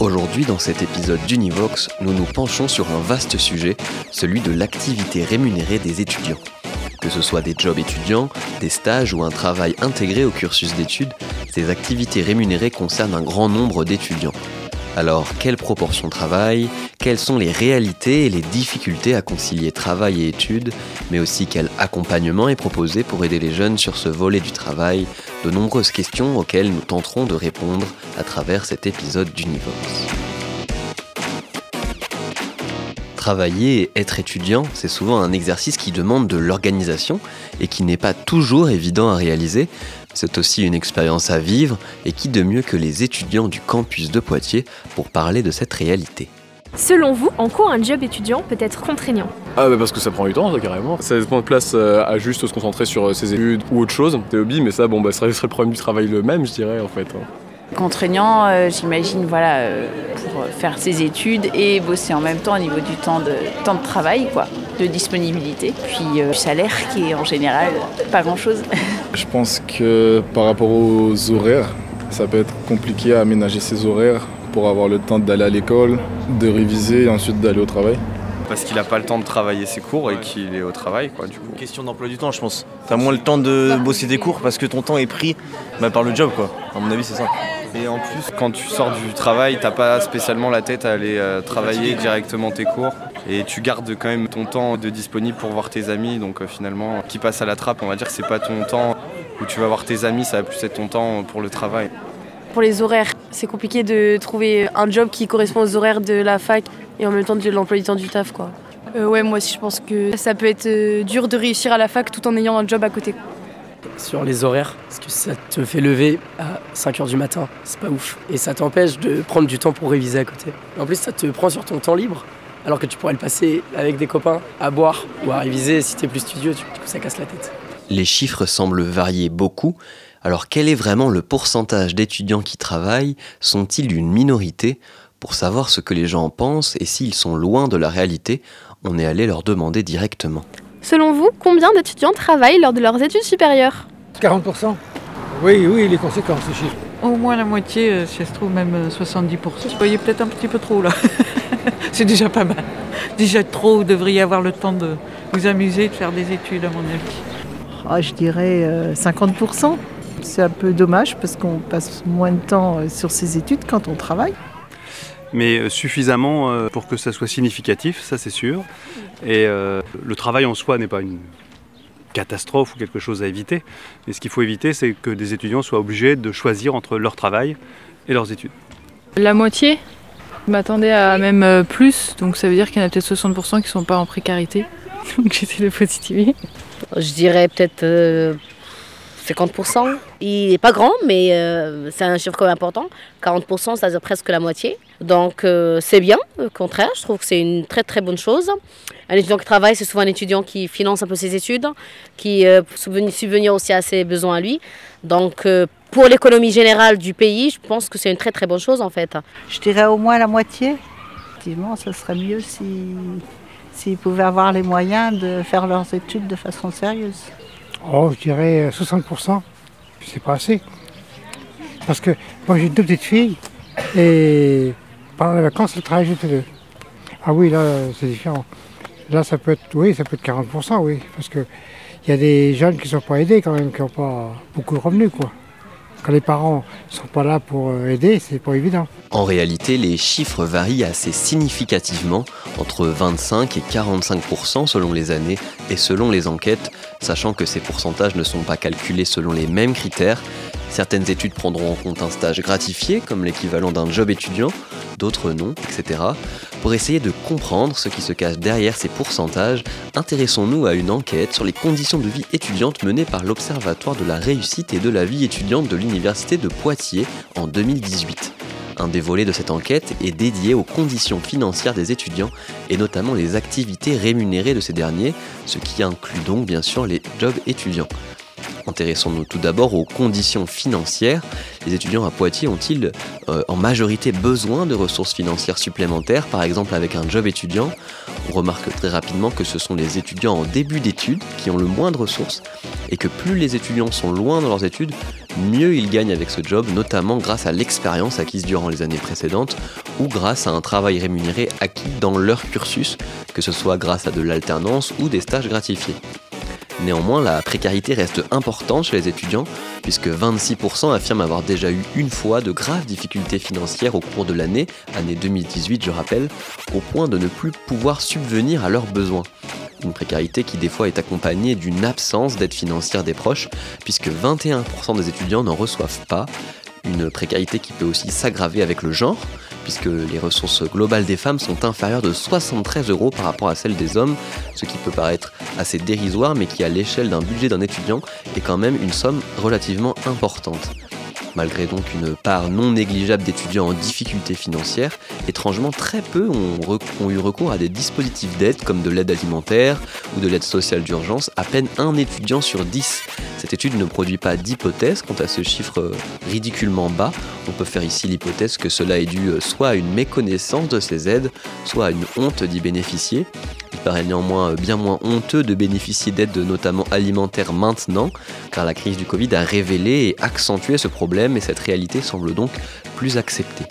Aujourd'hui, dans cet épisode d'Univox, nous nous penchons sur un vaste sujet, celui de l'activité rémunérée des étudiants. Que ce soit des jobs étudiants, des stages ou un travail intégré au cursus d'études, ces activités rémunérées concernent un grand nombre d'étudiants. Alors, quelle proportion travail Quelles sont les réalités et les difficultés à concilier travail et études Mais aussi quel accompagnement est proposé pour aider les jeunes sur ce volet du travail? De nombreuses questions auxquelles nous tenterons de répondre à travers cet épisode d'Univox. Travailler et être étudiant, c'est souvent un exercice qui demande de l'organisation et qui n'est pas toujours évident à réaliser, c'est aussi une expérience à vivre et qui de mieux que les étudiants du campus de Poitiers pour parler de cette réalité. Selon vous, en quoi un job étudiant peut être contraignant? Ah bah parce que ça prend du temps, ça, carrément. Ça laisse moins de place euh, à juste se concentrer sur euh, ses études ou autre chose, tes hobbies, mais ça, bon, bah, ça serait le problème du travail le même, je dirais, en fait. Contraignant, euh, j'imagine, voilà, euh, pour faire ses études et bosser en même temps au niveau du temps de, temps de travail, quoi, de disponibilité. Puis euh, salaire qui est en général pas grand-chose. Je pense que par rapport aux horaires, ça peut être compliqué à aménager ses horaires pour avoir le temps d'aller à l'école, de réviser et ensuite d'aller au travail. Parce qu'il n'a pas le temps de travailler ses cours et qu'il est au travail, quoi, du coup. Question d'emploi du temps, je pense. T'as moins le temps de bosser des cours parce que ton temps est pris bah, par le job, quoi. À mon avis, c'est ça. Et en plus, quand tu sors du travail, t'as pas spécialement la tête à aller euh, travailler directement tes cours. Et tu gardes quand même ton temps de disponible pour voir tes amis. Donc euh, finalement, qui passe à la trappe, on va dire que c'est pas ton temps où tu vas voir tes amis, ça va plus être ton temps pour le travail. Pour les horaires, c'est compliqué de trouver un job qui correspond aux horaires de la fac et en même temps de l'emploi du temps du taf, quoi. Euh, ouais, moi aussi, je pense que ça peut être euh, dur de réussir à la fac tout en ayant un job à côté. Sur les horaires, parce que ça te fait lever à 5h du matin, c'est pas ouf. Et ça t'empêche de prendre du temps pour réviser à côté. En plus, ça te prend sur ton temps libre, alors que tu pourrais le passer avec des copains à boire ou à réviser si t'es plus studieux, du coup ça casse la tête. Les chiffres semblent varier beaucoup, alors quel est vraiment le pourcentage d'étudiants qui travaillent? Sont-ils une minorité? Pour savoir ce que les gens en pensent et s'ils sont loin de la réalité, on est allé leur demander directement. Selon vous, combien d'étudiants travaillent lors de leurs études supérieures 40% Oui, oui, les conséquences, ces chiffres. Au moins la moitié, euh, si ça se trouve même euh, 70%. Vous voyez peut-être un petit peu trop là. C'est déjà pas mal. Déjà trop, vous devriez avoir le temps de vous amuser, de faire des études à mon avis. Ah, je dirais euh, 50%. C'est un peu dommage parce qu'on passe moins de temps euh, sur ses études quand on travaille. Mais euh, suffisamment euh, pour que ça soit significatif, ça c'est sûr. Et euh, le travail en soi n'est pas une catastrophe ou quelque chose à éviter, mais ce qu'il faut éviter, c'est que des étudiants soient obligés de choisir entre leur travail et leurs études. La moitié Je m'attendais à même euh, plus, donc ça veut dire qu'il y en a peut-être 60% qui ne sont pas en précarité. Donc j'essaie de positiver. Je dirais peut-être euh, 50%. Il n'est pas grand, mais euh, c'est un chiffre quand même important. 40%, c'est-à-dire presque la moitié. Donc euh, c'est bien, au contraire, je trouve que c'est une très très bonne chose. Un étudiant qui travaille, c'est souvent un étudiant qui finance un peu ses études, qui euh, subvenir aussi à ses besoins à lui. Donc euh, pour l'économie générale du pays, je pense que c'est une très très bonne chose en fait. Je dirais au moins la moitié. Effectivement, ce serait mieux si s'ils pouvaient avoir les moyens de faire leurs études de façon sérieuse. Oh, je dirais 60%. C'est pas assez. Parce que moi, j'ai deux petites filles et pendant les vacances, elles travaillent toutes deux. Ah oui, là, c'est différent. Là, ça peut être, oui, ça peut être 40%, oui. Parce que il y a des jeunes qui ne sont pas aidés quand même, qui n'ont pas beaucoup de revenus, quoi. Quand les parents ne sont pas là pour euh, aider, c'est pas évident. En réalité, les chiffres varient assez significativement, entre 25 et 45% selon les années et selon les enquêtes, sachant que ces pourcentages ne sont pas calculés selon les mêmes critères. Certaines études prendront en compte un stage gratifié, comme l'équivalent d'un job étudiant, d'autres non, etc. Pour essayer de comprendre ce qui se cache derrière ces pourcentages, intéressons-nous à une enquête sur les conditions de vie étudiante menée par l'Observatoire de la réussite et de la vie étudiante de l'Université de Poitiers en 2018. Un des volets de cette enquête est dédié aux conditions financières des étudiants et notamment les activités rémunérées de ces derniers, ce qui inclut donc bien sûr les jobs étudiants. Intéressons-nous tout d'abord aux conditions financières. Les étudiants à Poitiers ont-ils euh, en majorité besoin de ressources financières supplémentaires, par exemple avec un job étudiant? On remarque très rapidement que ce sont les étudiants en début d'études qui ont le moins de ressources et que plus les étudiants sont loin dans leurs études, mieux ils gagnent avec ce job, notamment grâce à l'expérience acquise durant les années précédentes ou grâce à un travail rémunéré acquis dans leur cursus, que ce soit grâce à de l'alternance ou des stages gratifiés. Néanmoins, la précarité reste importante chez les étudiants, puisque 26% affirment avoir déjà eu une fois de graves difficultés financières au cours de l'année, année 2018 je rappelle, au point de ne plus pouvoir subvenir à leurs besoins. Une précarité qui des fois est accompagnée d'une absence d'aide financière des proches, puisque 21% des étudiants n'en reçoivent pas, une précarité qui peut aussi s'aggraver avec le genre, puisque les ressources globales des femmes sont inférieures de 73 euros par rapport à celles des hommes, ce qui peut paraître assez dérisoire, mais qui à l'échelle d'un budget d'un étudiant est quand même une somme relativement importante. Malgré donc une part non négligeable d'étudiants en difficulté financière, étrangement très peu ont, eu recours à des dispositifs d'aide comme de l'aide alimentaire ou de l'aide sociale d'urgence, à peine un étudiant sur dix. Cette étude ne produit pas d'hypothèse quant à ce chiffre ridiculement bas. On peut faire ici l'hypothèse que cela est dû soit à une méconnaissance de ces aides, soit à une honte d'y bénéficier. Paraît néanmoins bien moins honteux de bénéficier d'aides notamment alimentaires maintenant, car la crise du Covid a révélé et accentué ce problème et cette réalité semble donc plus acceptée.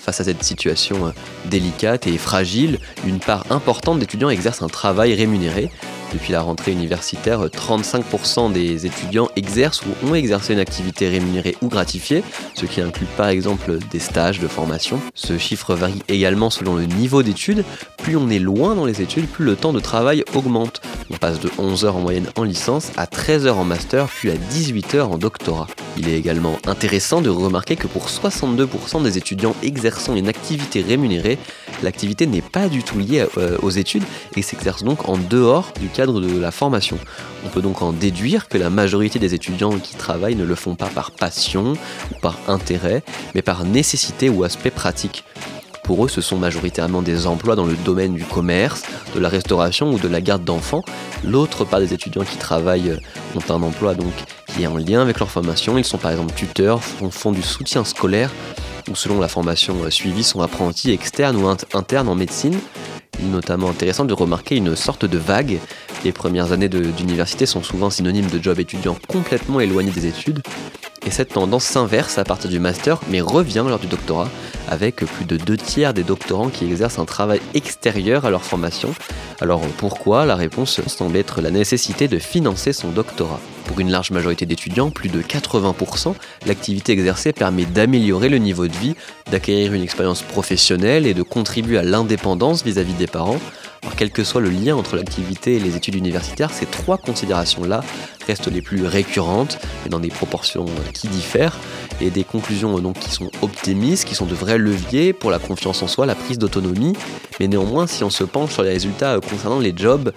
Face à cette situation délicate et fragile, une part importante d'étudiants exercent un travail rémunéré. Depuis la rentrée universitaire, 35% des étudiants exercent ou ont exercé une activité rémunérée ou gratifiée, ce qui inclut par exemple des stages de formation. Ce chiffre varie également selon le niveau d'études. Plus on est loin dans les études, plus le temps de travail augmente. On passe de 11 heures en moyenne en licence à 13 heures en master, puis à 18 heures en doctorat. Il est également intéressant de remarquer que pour 62% des étudiants exerçant une activité rémunérée, l'activité n'est pas du tout liée aux études et s'exerce donc en dehors du cadre de la formation. On peut donc en déduire que la majorité des étudiants qui travaillent ne le font pas par passion ou par intérêt, mais par nécessité ou aspect pratique. Pour eux, ce sont majoritairement des emplois dans le domaine du commerce, de la restauration ou de la garde d'enfants. L'autre part des étudiants qui travaillent ont un emploi donc qui est en lien avec leur formation. Ils sont par exemple tuteurs, font, font du soutien scolaire ou selon la formation suivie sont apprentis externes ou internes en médecine. Notamment intéressant de remarquer une sorte de vague. Les premières années d'université sont souvent synonymes de job étudiant complètement éloigné des études. Et cette tendance s'inverse à partir du master, mais revient lors du doctorat, avec plus de deux tiers des doctorants qui exercent un travail extérieur à leur formation. Alors pourquoi? La réponse semble être la nécessité de financer son doctorat. Pour une large majorité d'étudiants, plus de 80%, l'activité exercée permet d'améliorer le niveau de vie, d'acquérir une expérience professionnelle et de contribuer à l'indépendance vis-à-vis des parents. Alors, quel que soit le lien entre l'activité et les études universitaires, ces trois considérations-là restent les plus récurrentes, et dans des proportions qui diffèrent, et des conclusions donc qui sont optimistes, qui sont de vrais leviers pour la confiance en soi, la prise d'autonomie. Mais néanmoins, si on se penche sur les résultats concernant les jobs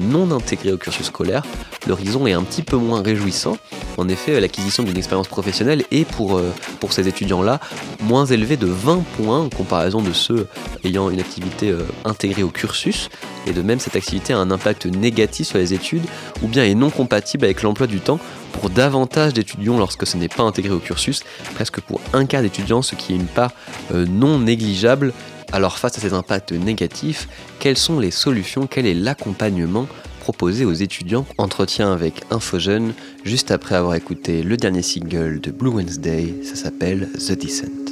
non intégrés au cursus scolaire, l'horizon est un petit peu moins réjouissant. En effet, l'acquisition d'une expérience professionnelle est pour, pour ces étudiants-là moins élevée de 20 points en comparaison de ceux ayant une activité intégrée au cursus. Et de même, cette activité a un impact négatif sur les études ou bien est non compatible avec l'emploi du temps pour davantage d'étudiants lorsque ce n'est pas intégré au cursus, presque pour un quart d'étudiants, ce qui est une part non négligeable. Alors face à ces impacts négatifs, quelles sont les solutions, quel est l'accompagnement proposé aux étudiants? Entretien avec Infojeune, juste après avoir écouté le dernier single de Blue Wednesday, ça s'appelle The Descent.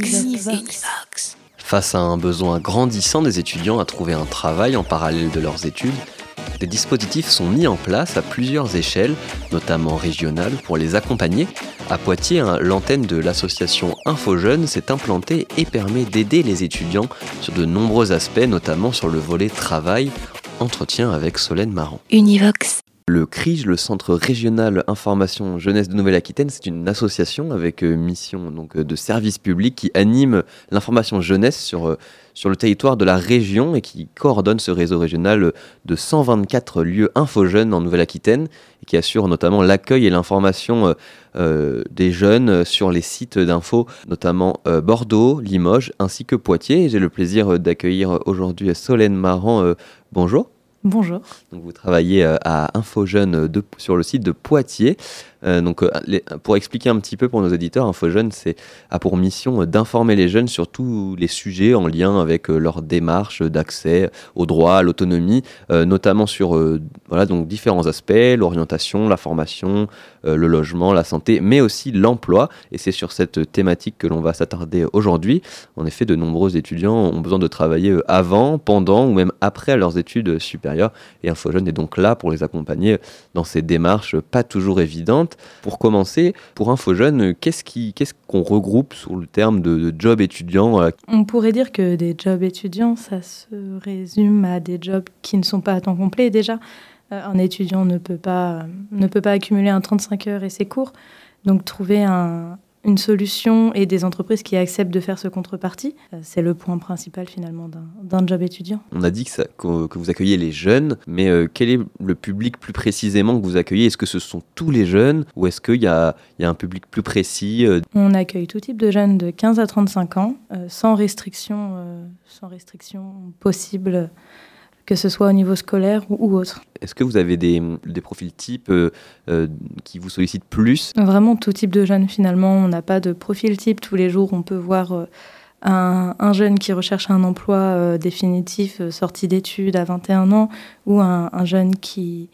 Univox. Face à un besoin grandissant des étudiants à trouver un travail en parallèle de leurs études, des dispositifs sont mis en place à plusieurs échelles, notamment régionales, pour les accompagner. À Poitiers, hein, l'antenne de l'association InfoJeunes s'est implantée et permet d'aider les étudiants sur de nombreux aspects, notamment sur le volet travail. Entretien avec Solène Marant. Univox. Le CRIJ, le Centre régional information jeunesse de Nouvelle-Aquitaine, c'est une association avec euh, mission donc, euh, de service public qui anime l'information jeunesse sur, euh, sur le territoire de la région et qui coordonne ce réseau régional de 124 lieux info-jeunes en Nouvelle-Aquitaine et qui assure notamment l'accueil et l'information des jeunes sur les sites d'info, notamment Bordeaux, Limoges ainsi que Poitiers. J'ai le plaisir d'accueillir aujourd'hui Solène Marant. Euh, bonjour. Bonjour. Donc vous travaillez euh, à InfoJeune de- sur le site de Poitiers. Euh, donc, euh, pour expliquer un petit peu pour nos éditeurs, InfoJeune a pour mission d'informer les jeunes sur tous les sujets en lien avec leur démarche d'accès au droit, à l'autonomie, notamment sur voilà, donc différents aspects, l'orientation, la formation, le logement, la santé, mais aussi l'emploi. Et c'est sur cette thématique que l'on va s'attarder aujourd'hui. En effet, de nombreux étudiants ont besoin de travailler avant, pendant ou même après leurs études supérieures. Et InfoJeune est donc là pour les accompagner dans ces démarches pas toujours évidentes. Pour commencer, pour InfoJeune, qu'est-ce qu'on regroupe sous le terme de, de job étudiant euh, On pourrait dire que des jobs étudiants, ça se résume à des jobs qui ne sont pas à temps complet déjà. Euh, un étudiant ne peut pas, ne peut pas accumuler un 35 heures et ses cours. Donc trouver un- une solution et des entreprises qui acceptent de faire ce contrepartie, euh, c'est le point principal finalement d'un- job étudiant. On a dit que, ça- que- que vous accueillez les jeunes, mais euh, quel est le public plus précisément que vous accueillez? Est-ce que ce sont tous les jeunes ou est-ce qu'il y y a un public plus précis euh, On accueille tout type de jeunes de 15 à 35 ans, euh, sans restriction, sans restriction possible, que ce soit au niveau scolaire ou, autre. Est-ce que vous avez des, des profils types euh, euh, qui vous sollicitent plus? Vraiment tout type de jeunes finalement. On n'a pas de profil type. Tous les jours, on peut voir euh, un, un jeune qui recherche un emploi définitif, sorti d'études à 21 ans, ou un, un jeune qui,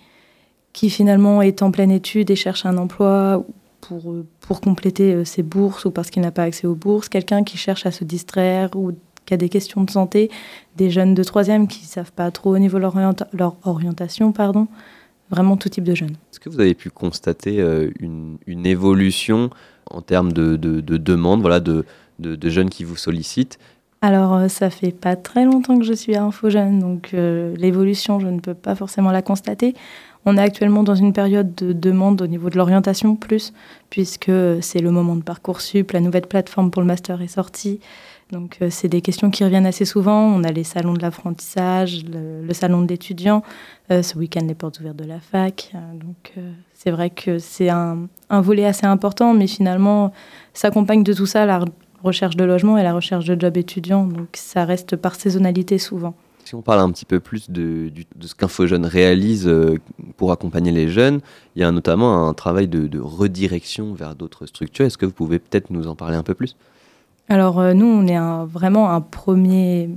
qui finalement est en pleine étude et cherche un emploi pour, pour compléter ses bourses ou parce qu'il n'a pas accès aux bourses. Quelqu'un qui cherche à se distraire ou qui a des questions de santé. Des jeunes de troisième qui ne savent pas trop au niveau de leur, orienta- leur orientation. Pardon. Vraiment tout type de jeunes. Est-ce que vous avez pu constater euh, une, une évolution en termes de, de, de demande voilà, de, de, de jeunes qui vous sollicitent? Alors, euh, ça fait pas très longtemps que je suis à InfoJeune, donc euh, l'évolution, je ne peux pas forcément la constater. On est actuellement dans une période de demande au niveau de l'orientation plus, puisque c'est le moment de Parcoursup, la nouvelle plateforme pour le master est sortie. Donc, euh, c'est des questions qui reviennent assez souvent. On a les salons de l'apprentissage, le, salon de l'étudiant, euh, ce week-end les portes ouvertes de la fac. Euh, donc, euh, c'est vrai que c'est un, volet assez important, mais finalement, s'accompagne de tout ça la re- recherche de logement et la recherche de job étudiant. Donc, ça reste par saisonnalité souvent. Si on parle un petit peu plus de, de ce qu'InfoJeune réalise pour accompagner les jeunes, il y a notamment un travail de redirection vers d'autres structures. Est-ce que vous pouvez peut-être nous en parler un peu plus? Alors, euh, nous, on est vraiment un premier,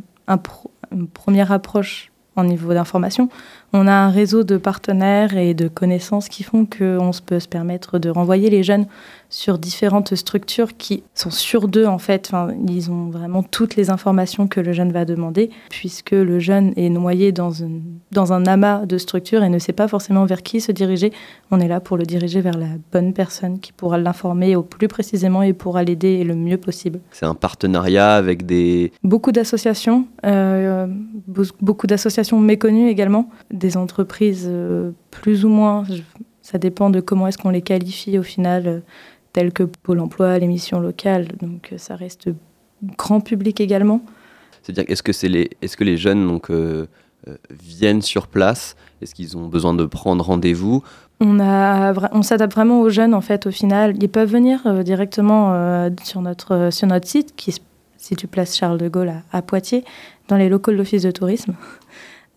une première approche en niveau d'information. On a un réseau de partenaires et de connaissances qui font qu'on peut se permettre de renvoyer les jeunes sur différentes structures qui sont sûres d'eux, en fait. Enfin, ils ont vraiment toutes les informations que le jeune va demander, puisque le jeune est noyé dans, une, dans un amas de structures et ne sait pas forcément vers qui se diriger. On est là pour le diriger vers la bonne personne qui pourra l'informer au plus précisément et pourra l'aider le mieux possible. C'est un partenariat avec des... Beaucoup d'associations, euh, be- beaucoup d'associations méconnues également, des entreprises euh, plus ou moins, je- ça dépend de comment est-ce qu'on les qualifie au final, euh, telles que Pôle Emploi, les missions locales, donc euh, ça reste grand public également. C'est-à-dire, est-ce que, c'est les, est-ce que les jeunes donc, euh, euh, viennent sur place? Est-ce qu'ils ont besoin de prendre rendez-vous? On, a vra- on s'adapte vraiment aux jeunes en fait au final. Ils peuvent venir euh, directement sur, notre, sur notre site qui se situe place Charles de Gaulle à, à Poitiers, dans les locaux de l'Office de tourisme.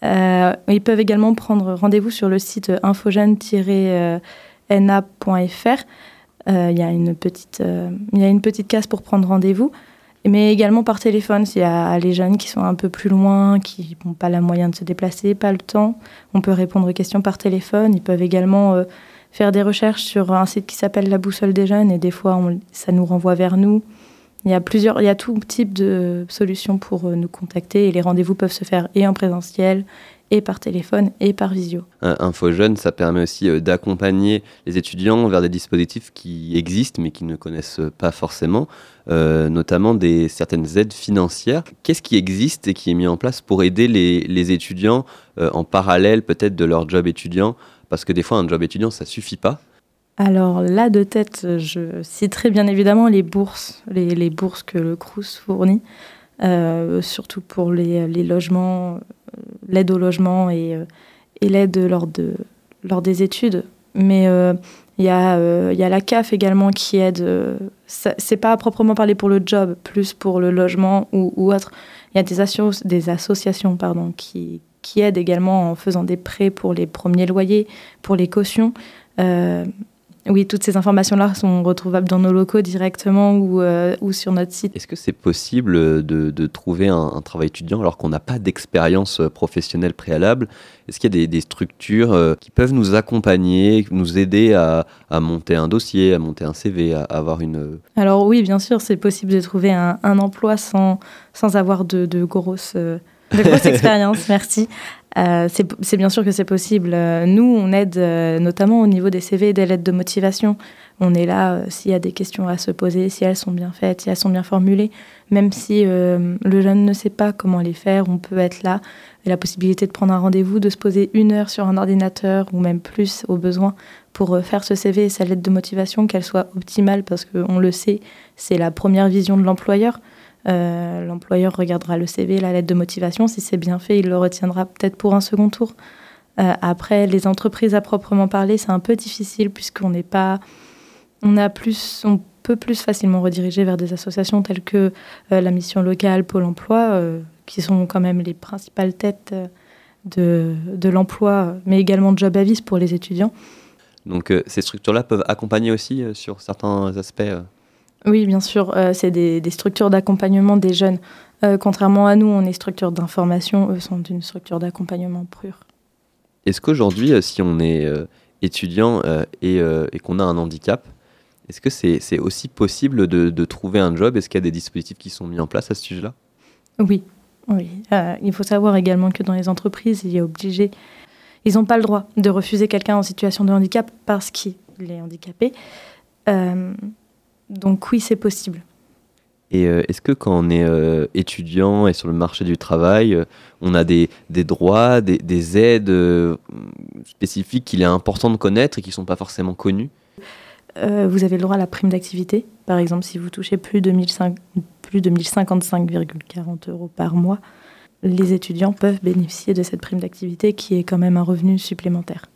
Ils peuvent également prendre rendez-vous sur le site infogène-na.fr. Euh, Il y, a une petite, euh, il y a une petite case pour prendre rendez-vous, mais également par téléphone. S'il y a les jeunes qui sont un peu plus loin, qui n'ont pas la moyen de se déplacer, pas le temps, on peut répondre aux questions par téléphone. Ils peuvent également euh, faire des recherches sur un site qui s'appelle La Boussole des Jeunes, et des fois, ça nous renvoie vers nous. Il y a plusieurs, il y a tout type de solutions pour nous contacter et les rendez-vous peuvent se faire et en présentiel et par téléphone et par visio. Info Jeune, ça permet aussi euh, d'accompagner les étudiants vers des dispositifs qui existent mais qui ne connaissent pas forcément, euh, notamment des, certaines aides financières. Qu'est-ce qui existe et qui est mis en place pour aider les, étudiants euh, en parallèle peut-être de leur job étudiant? Parce que des fois, un job étudiant, ça suffit pas. Alors là, de tête, je citerai bien évidemment les bourses, les, bourses que le CRUS fournit, surtout pour les, les logements l'aide au logement et, euh, et l'aide lors, de, lors des études. Mais euh, il y, euh, y, a la CAF également qui aide. c'est pas à proprement parler pour le job, plus pour le logement ou, ou autre. Il y a des, des associations pardon, qui, qui aident également en faisant des prêts pour les premiers loyers, pour les cautions. Oui, toutes ces informations-là sont retrouvables dans nos locaux directement ou, euh, ou sur notre site. Est-ce que c'est possible de, de trouver un, travail étudiant alors qu'on n'a pas d'expérience professionnelle préalable? Est-ce qu'il y a des, des, structures euh, qui peuvent nous accompagner, nous aider à, à, monter un dossier, à monter un CV, à, avoir une... Alors oui, bien sûr, c'est possible de trouver un, un, emploi sans, sans avoir de, de grosses... Euh, de grosses expériences, merci. Euh, c'est bien sûr que c'est possible. Euh, nous, on aide euh, notamment au niveau des CV et des lettres de motivation. On est là s'il y a des questions à se poser, si elles sont bien faites, si elles sont bien formulées. Même si le jeune ne sait pas comment les faire, on peut être là. Et la possibilité de prendre un rendez-vous, de se poser une heure sur un ordinateur ou même plus au besoin pour faire ce CV et sa lettre de motivation, qu'elle soit optimale parce qu'on le sait, c'est la première vision de l'employeur. Euh, l'employeur regardera le CV, la lettre de motivation. Si c'est bien fait, il le retiendra peut-être pour un second tour. Euh, après, les entreprises à proprement parler, c'est un peu difficile puisqu'on n'est pas, on a plus, on peut plus facilement rediriger vers des associations telles que euh, la mission locale, Pôle Emploi, qui sont quand même les principales têtes de, de l'emploi, mais également Job Avis pour les étudiants. Donc ces structures-là peuvent accompagner aussi sur certains aspects oui, bien sûr, euh, c'est des, structures d'accompagnement des jeunes. Euh, contrairement à nous, on est structure d'information, eux sont une structure d'accompagnement pur. Est-ce qu'aujourd'hui, euh, si on est étudiant et, qu'on a un handicap, est-ce que c'est aussi possible de, trouver un job? Est-ce qu'il y a des dispositifs qui sont mis en place à ce sujet-là? Oui, oui. il faut savoir également que dans les entreprises, il est obligé, ils n'ont pas le droit de refuser quelqu'un en situation de handicap parce qu'il est handicapé. Donc oui, c'est possible. Et euh, est-ce que quand on est euh, étudiant et sur le marché du travail, euh, on a des, droits, des, aides spécifiques qu'il est important de connaître et qui ne sont pas forcément connues Vous avez le droit à la prime d'activité. Par exemple, si vous touchez plus de, plus de 1055,40 euros par mois, les étudiants peuvent bénéficier de cette prime d'activité qui est quand même un revenu supplémentaire.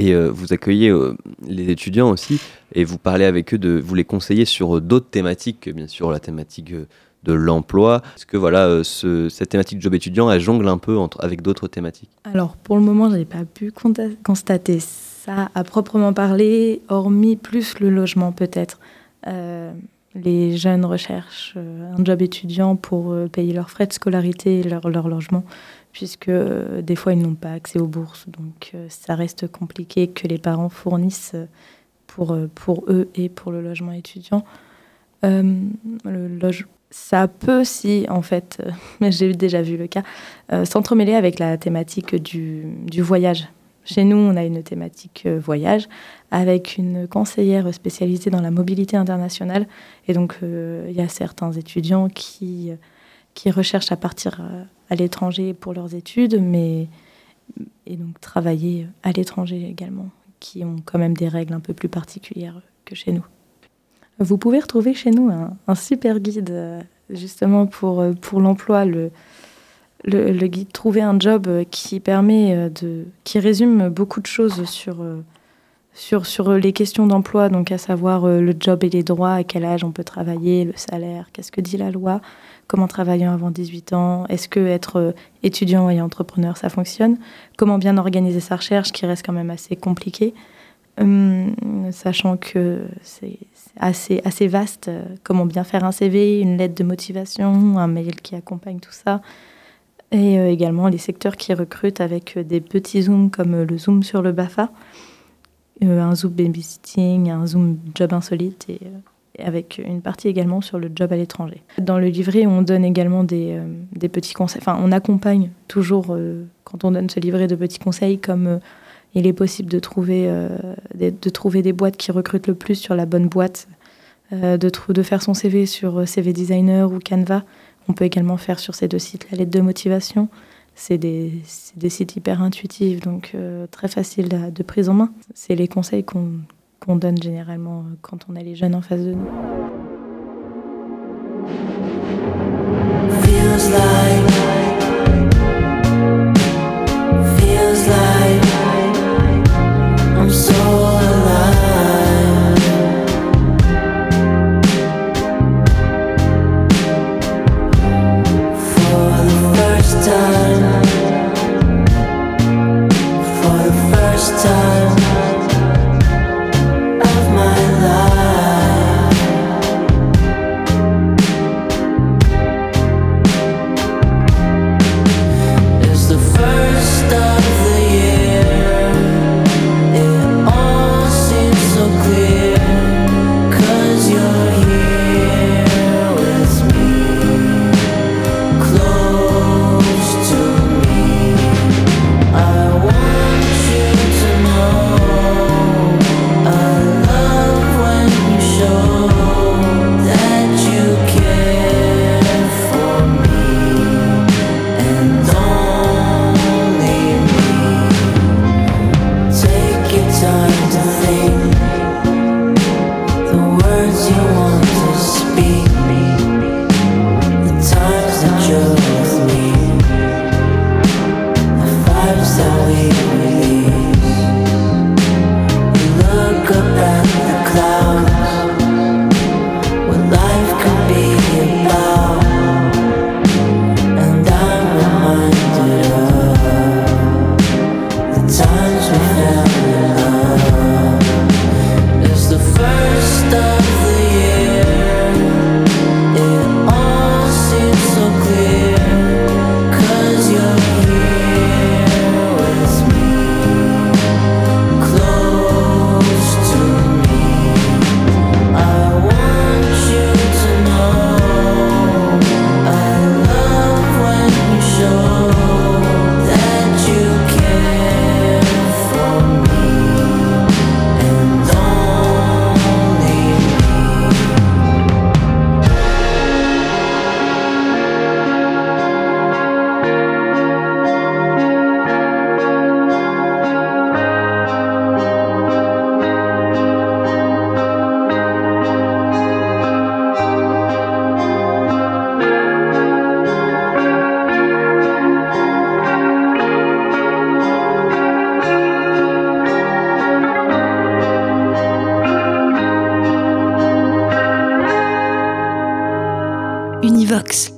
Et euh, vous accueillez euh, les étudiants aussi et vous parlez avec eux, de, vous les conseillez sur euh, d'autres thématiques, bien sûr la thématique de l'emploi. Est-ce que voilà, cette thématique job étudiant, elle jongle un peu avec d'autres thématiques? Alors pour le moment, je n'ai pas pu constater ça à proprement parler, hormis plus le logement peut-être. les jeunes recherchent un job étudiant pour payer leurs frais de scolarité et leur logement puisque euh, des fois ils n'ont pas accès aux bourses. Donc euh, ça reste compliqué que les parents fournissent pour, euh, pour eux et pour le logement étudiant. Ça peut, si en fait, mais j'ai déjà vu le cas, s'entremêler avec la thématique du, du, voyage. Chez nous, on a une thématique voyage avec une conseillère spécialisée dans la mobilité internationale. Et donc, il y a certains étudiants qui, qui recherchent à partir à l'étranger pour leurs études, mais et donc travailler à l'étranger également, qui ont quand même des règles un peu plus particulières que chez nous. Vous pouvez retrouver chez nous un, super guide justement pour, pour l'emploi, le, le, guide Trouver un job qui permet de, qui résume beaucoup de choses sur, sur, sur les questions d'emploi, donc à savoir le job et les droits, à quel âge on peut travailler, le salaire, qu'est-ce que dit la loi, comment travailler avant 18 ans, est-ce que être euh, étudiant et entrepreneur, ça fonctionne, comment bien organiser sa recherche, qui reste quand même assez compliqué, hum, sachant que c'est assez, assez vaste, euh, comment bien faire un CV, une lettre de motivation, un mail qui accompagne tout ça, et euh, également les secteurs qui recrutent avec des petits zooms comme le zoom sur le BAFA, un zoom babysitting, un zoom job insolite et avec une partie également sur le job à l'étranger. Dans le livret, on donne également des, euh, des petits conseils, enfin on accompagne toujours euh, quand on donne ce livret de petits conseils comme euh, il est possible de trouver, euh, des, de trouver des boîtes qui recrutent le plus sur la bonne boîte, euh, de, de faire son CV sur euh, CV Designer ou Canva. On peut également faire sur ces deux sites la lettre de motivation. C'est des, sites hyper intuitifs, donc euh, très faciles de prise en main. C'est les conseils qu'on donne généralement euh, quand on a les jeunes en face de nous. You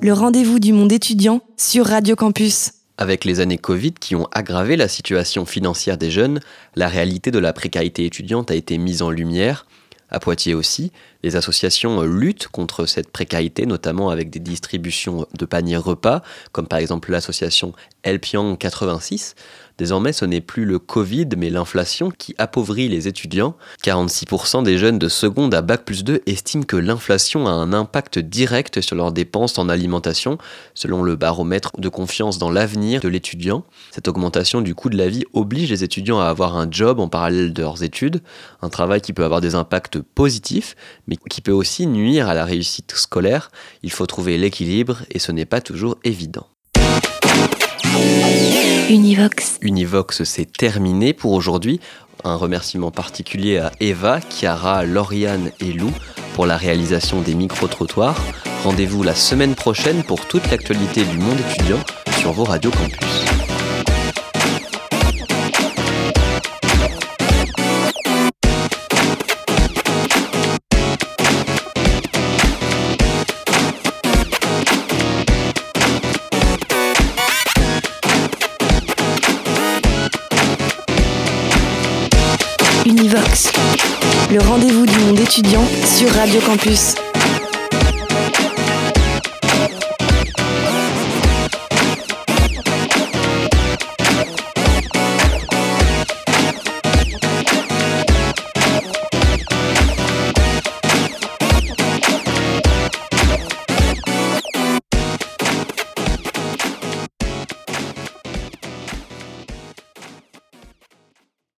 le rendez-vous du monde étudiant sur Radio Campus. Avec les années Covid qui ont aggravé la situation financière des jeunes, la réalité de la précarité étudiante a été mise en lumière. À Poitiers aussi, les associations luttent contre cette précarité, notamment avec des distributions de paniers repas, comme par exemple l'association Elpiang 86. Désormais, ce n'est plus le Covid, mais l'inflation qui appauvrit les étudiants. 46% des jeunes de seconde à Bac plus 2 estiment que l'inflation a un impact direct sur leurs dépenses en alimentation, selon le baromètre de confiance dans l'avenir de l'étudiant. Cette augmentation du coût de la vie oblige les étudiants à avoir un job en parallèle de leurs études, un travail qui peut avoir des impacts positifs, qui peut aussi nuire à la réussite scolaire. Il faut trouver l'équilibre et ce n'est pas toujours évident. Univox. Univox, c'est terminé pour aujourd'hui. Un remerciement particulier à Eva, Chiara, Lauriane et Lou pour la réalisation des micro-trottoirs. Rendez-vous la semaine prochaine pour toute l'actualité du monde étudiant sur vos radios campus. Rendez-vous du monde étudiant sur Radio Campus.